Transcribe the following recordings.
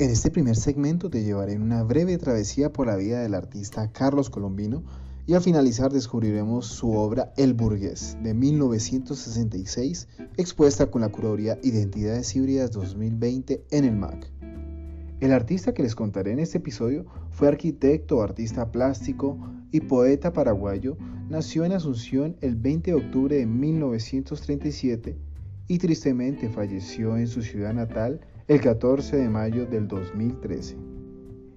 En este primer segmento te llevaré en una breve travesía por la vida del artista Carlos Colombino y al finalizar descubriremos su obra El Burgués de 1966 expuesta con la curaduría Identidades Híbridas 2020 en el MAC. El artista que les contaré en este episodio fue arquitecto, artista plástico y poeta paraguayo. Nació en Asunción el 20 de octubre de 1937 y tristemente falleció en su ciudad natal el 14 de mayo del 2013.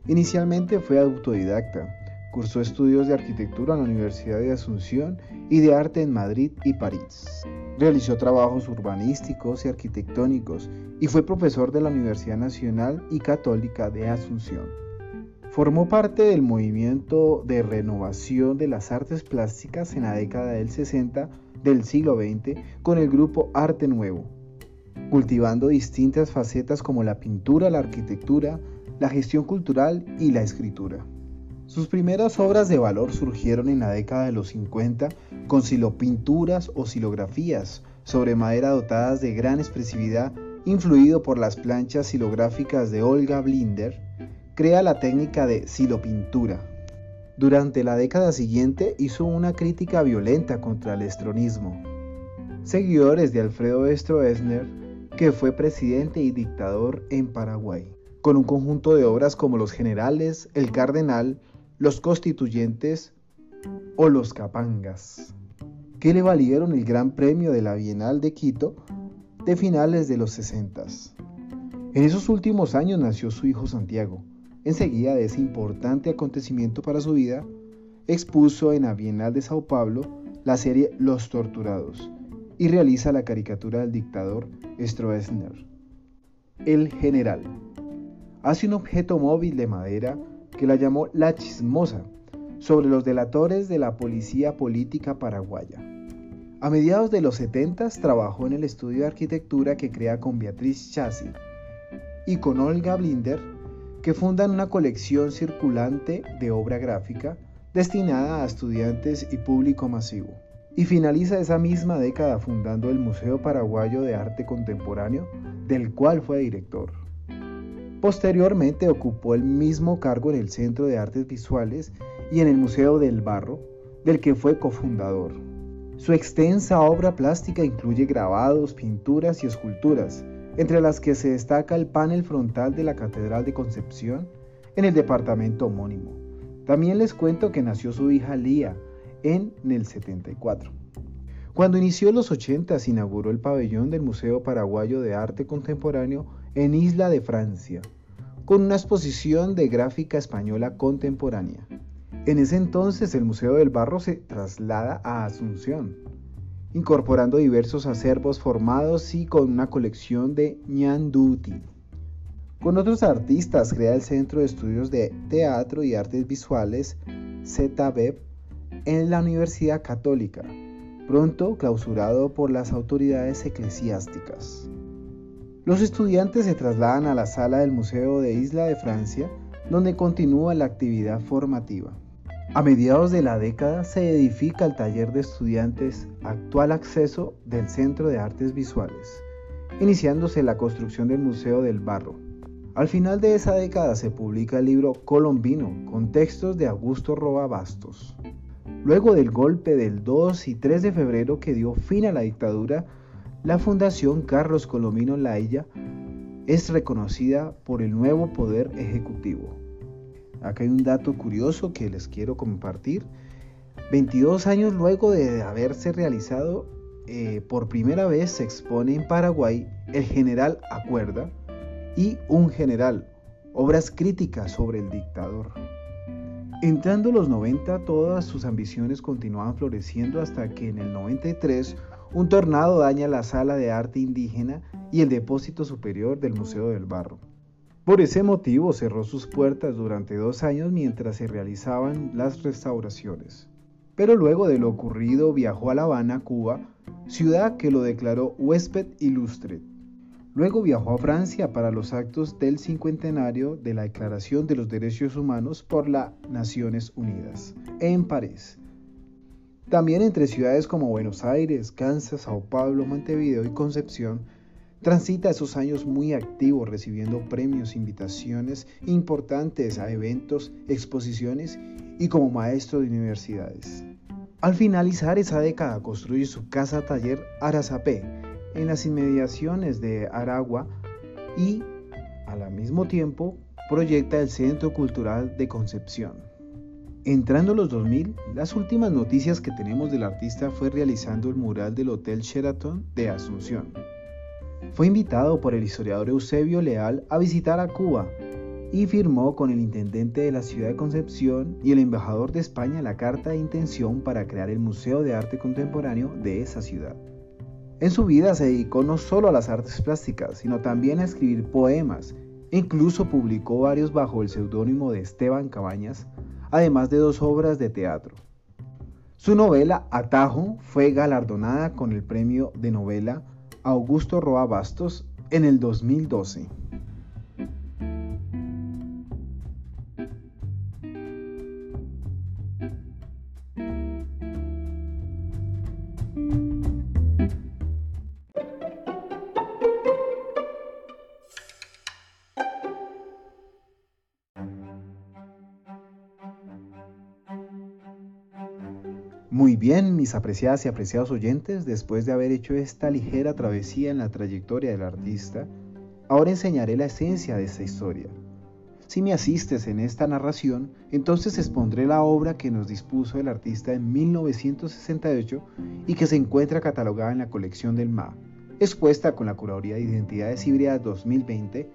Inicialmente fue autodidacta, cursó estudios de arquitectura en la Universidad de Asunción y de arte en Madrid y París. Realizó trabajos urbanísticos y arquitectónicos y fue profesor de la Universidad Nacional y Católica de Asunción. Formó parte del movimiento de renovación de las artes plásticas en la década del 60 del siglo XX con el grupo Arte Nuevo, cultivando distintas facetas como la pintura, la arquitectura, la gestión cultural y la escritura. Sus primeras obras de valor surgieron en la década de los 50 con silopinturas o silografías sobre madera dotadas de gran expresividad, influido por las planchas silográficas de Olga Blinder, crea la técnica de silopintura. Durante la década siguiente hizo una crítica violenta contra el estronismo. Seguidores de Alfredo Stroessner que fue presidente y dictador en Paraguay, con un conjunto de obras como Los Generales, El Cardenal, Los Constituyentes o Los Capangas, que le valieron el Gran Premio de la Bienal de Quito de finales de los 60. En esos últimos años nació su hijo Santiago. Enseguida de ese importante acontecimiento para su vida, expuso en la Bienal de Sao Paulo la serie Los Torturados, y realiza la caricatura del dictador Stroessner. El general hace un objeto móvil de madera que la llamó La Chismosa sobre los delatores de la policía política paraguaya. A mediados de los 70 trabajó en el estudio de arquitectura que crea con Beatriz Chassi y con Olga Blinder, que fundan una colección circulante de obra gráfica destinada a estudiantes y público masivo y finaliza esa misma década fundando el Museo Paraguayo de Arte Contemporáneo, del cual fue director. Posteriormente ocupó el mismo cargo en el Centro de Artes Visuales y en el Museo del Barro, del que fue cofundador. Su extensa obra plástica incluye grabados, pinturas y esculturas, entre las que se destaca el panel frontal de la Catedral de Concepción en el departamento homónimo. También les cuento que nació su hija Lía, en el 74. Cuando inició los 80 se inauguró el pabellón del Museo Paraguayo de Arte Contemporáneo en Isla de Francia, con una exposición de gráfica española contemporánea. En ese entonces el Museo del Barro se traslada a Asunción, incorporando diversos acervos formados y con una colección de ñanduti. Con otros artistas crea el Centro de Estudios de Teatro y Artes Visuales, ZBEP, en la Universidad Católica, pronto clausurado por las autoridades eclesiásticas. Los estudiantes se trasladan a la sala del Museo de Isla de Francia, donde continúa la actividad formativa. A mediados de la década se edifica el taller de estudiantes actual acceso del Centro de Artes Visuales, iniciándose la construcción del Museo del Barro. Al final de esa década se publica el libro Colombino, con textos de Augusto Roa Bastos. Luego del golpe del 2 y 3 de febrero que dio fin a la dictadura, la Fundación Carlos Colomino Lailla es reconocida por el nuevo poder ejecutivo. Acá hay un dato curioso que les quiero compartir. 22 años luego de haberse realizado, eh, por primera vez se expone en Paraguay el general Acuerda y un general obras críticas sobre el dictador. Entrando los 90, todas sus ambiciones continuaban floreciendo hasta que en el 93 un tornado daña la sala de arte indígena y el depósito superior del Museo del Barro. Por ese motivo cerró sus puertas durante dos años mientras se realizaban las restauraciones. Pero luego de lo ocurrido viajó a La Habana, Cuba, ciudad que lo declaró huésped ilustre. Luego viajó a Francia para los actos del cincuentenario de la Declaración de los Derechos Humanos por las Naciones Unidas, en París. También entre ciudades como Buenos Aires, Kansas, Sao Paulo, Montevideo y Concepción, Transita esos años muy activos recibiendo premios, invitaciones importantes a eventos, exposiciones y como maestro de universidades. Al finalizar esa década construye su casa taller Arazapé en las inmediaciones de Aragua y al mismo tiempo proyecta el Centro Cultural de Concepción. Entrando los 2000, las últimas noticias que tenemos del artista fue realizando el mural del Hotel Sheraton de Asunción. Fue invitado por el historiador Eusebio Leal a visitar a Cuba y firmó con el intendente de la ciudad de Concepción y el embajador de España la carta de intención para crear el Museo de Arte Contemporáneo de esa ciudad. En su vida se dedicó no solo a las artes plásticas, sino también a escribir poemas. E incluso publicó varios bajo el seudónimo de Esteban Cabañas, además de dos obras de teatro. Su novela Atajo fue galardonada con el premio de novela Augusto Roa Bastos en el 2012. Muy bien, mis apreciadas y apreciados oyentes, después de haber hecho esta ligera travesía en la trayectoria del artista, ahora enseñaré la esencia de esta historia. Si me asistes en esta narración, entonces expondré la obra que nos dispuso el artista en 1968 y que se encuentra catalogada en la colección del MA. Expuesta con la Curaduría de Identidades Híbridas 2020,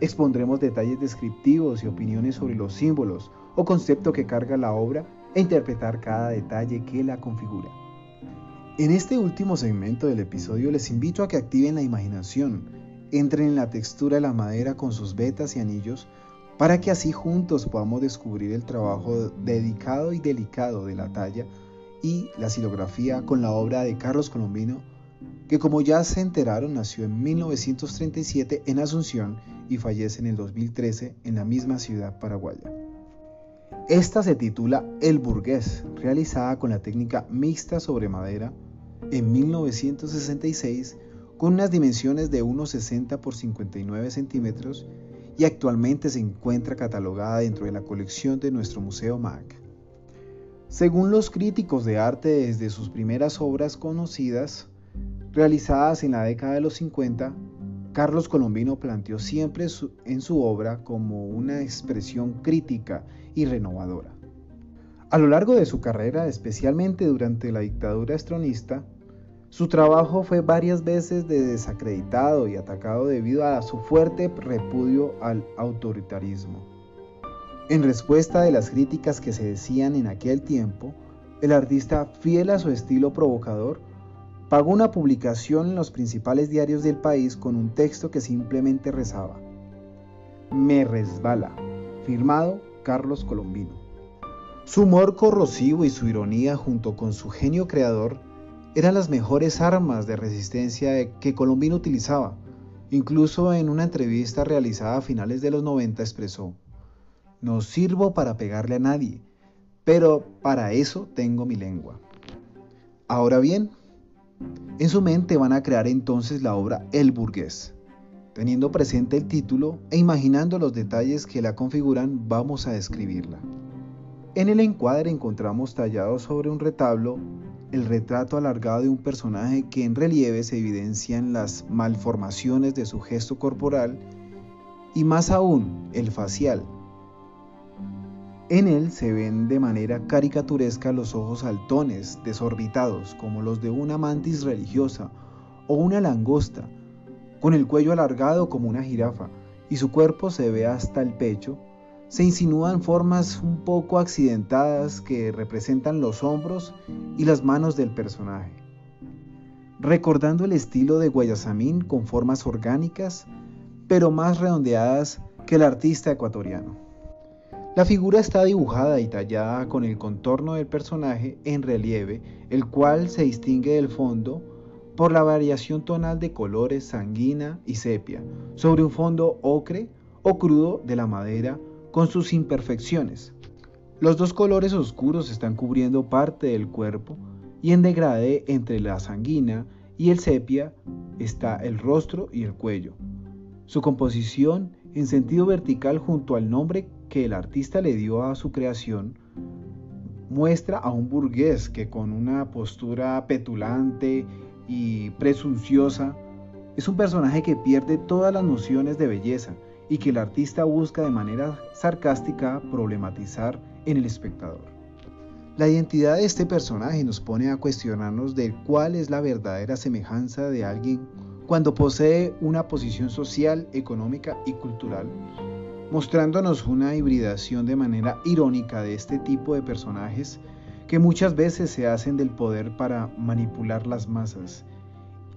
expondremos detalles descriptivos y opiniones sobre los símbolos o concepto que carga la obra e interpretar cada detalle que la configura. En este último segmento del episodio les invito a que activen la imaginación, entren en la textura de la madera con sus vetas y anillos, para que así juntos podamos descubrir el trabajo dedicado y delicado de la talla y la silografía con la obra de Carlos Colombino, que como ya se enteraron nació en 1937 en Asunción y fallece en el 2013 en la misma ciudad paraguaya. Esta se titula El Burgués, realizada con la técnica mixta sobre madera en 1966 con unas dimensiones de 1,60 por 59 centímetros y actualmente se encuentra catalogada dentro de la colección de nuestro Museo MAC. Según los críticos de arte desde sus primeras obras conocidas, realizadas en la década de los 50, Carlos Colombino planteó siempre en su obra como una expresión crítica y renovadora. A lo largo de su carrera, especialmente durante la dictadura estronista, su trabajo fue varias veces desacreditado y atacado debido a su fuerte repudio al autoritarismo. En respuesta de las críticas que se decían en aquel tiempo, el artista, fiel a su estilo provocador, pagó una publicación en los principales diarios del país con un texto que simplemente rezaba, Me resbala, firmado Carlos Colombino. Su humor corrosivo y su ironía junto con su genio creador eran las mejores armas de resistencia que Colombino utilizaba. Incluso en una entrevista realizada a finales de los 90 expresó, no sirvo para pegarle a nadie, pero para eso tengo mi lengua. Ahora bien, en su mente van a crear entonces la obra El Burgués. Teniendo presente el título e imaginando los detalles que la configuran, vamos a describirla. En el encuadre encontramos tallado sobre un retablo el retrato alargado de un personaje que en relieve se evidencian las malformaciones de su gesto corporal y más aún el facial, en él se ven de manera caricaturesca los ojos saltones, desorbitados, como los de una mantis religiosa o una langosta, con el cuello alargado como una jirafa y su cuerpo se ve hasta el pecho, se insinúan formas un poco accidentadas que representan los hombros y las manos del personaje. Recordando el estilo de Guayasamín con formas orgánicas, pero más redondeadas que el artista ecuatoriano. La figura está dibujada y tallada con el contorno del personaje en relieve, el cual se distingue del fondo por la variación tonal de colores sanguina y sepia sobre un fondo ocre o crudo de la madera con sus imperfecciones. Los dos colores oscuros están cubriendo parte del cuerpo y en degradé entre la sanguina y el sepia está el rostro y el cuello. Su composición en sentido vertical junto al nombre que el artista le dio a su creación muestra a un burgués que con una postura petulante y presunciosa es un personaje que pierde todas las nociones de belleza y que el artista busca de manera sarcástica problematizar en el espectador. La identidad de este personaje nos pone a cuestionarnos de cuál es la verdadera semejanza de alguien cuando posee una posición social, económica y cultural, mostrándonos una hibridación de manera irónica de este tipo de personajes que muchas veces se hacen del poder para manipular las masas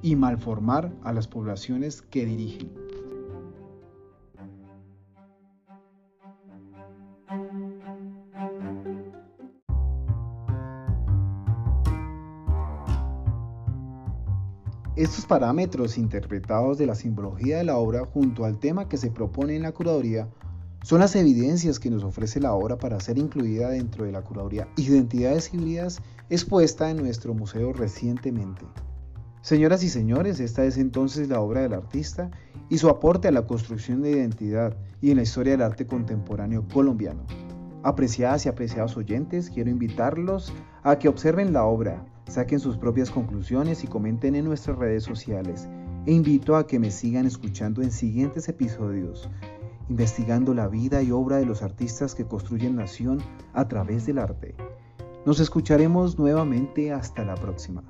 y malformar a las poblaciones que dirigen. Estos parámetros interpretados de la simbología de la obra junto al tema que se propone en la curaduría son las evidencias que nos ofrece la obra para ser incluida dentro de la curaduría Identidades híbridas expuesta en nuestro museo recientemente. Señoras y señores, esta es entonces la obra del artista y su aporte a la construcción de identidad y en la historia del arte contemporáneo colombiano. Apreciadas y apreciados oyentes, quiero invitarlos a que observen la obra, saquen sus propias conclusiones y comenten en nuestras redes sociales. E invito a que me sigan escuchando en siguientes episodios, investigando la vida y obra de los artistas que construyen nación a través del arte. Nos escucharemos nuevamente hasta la próxima.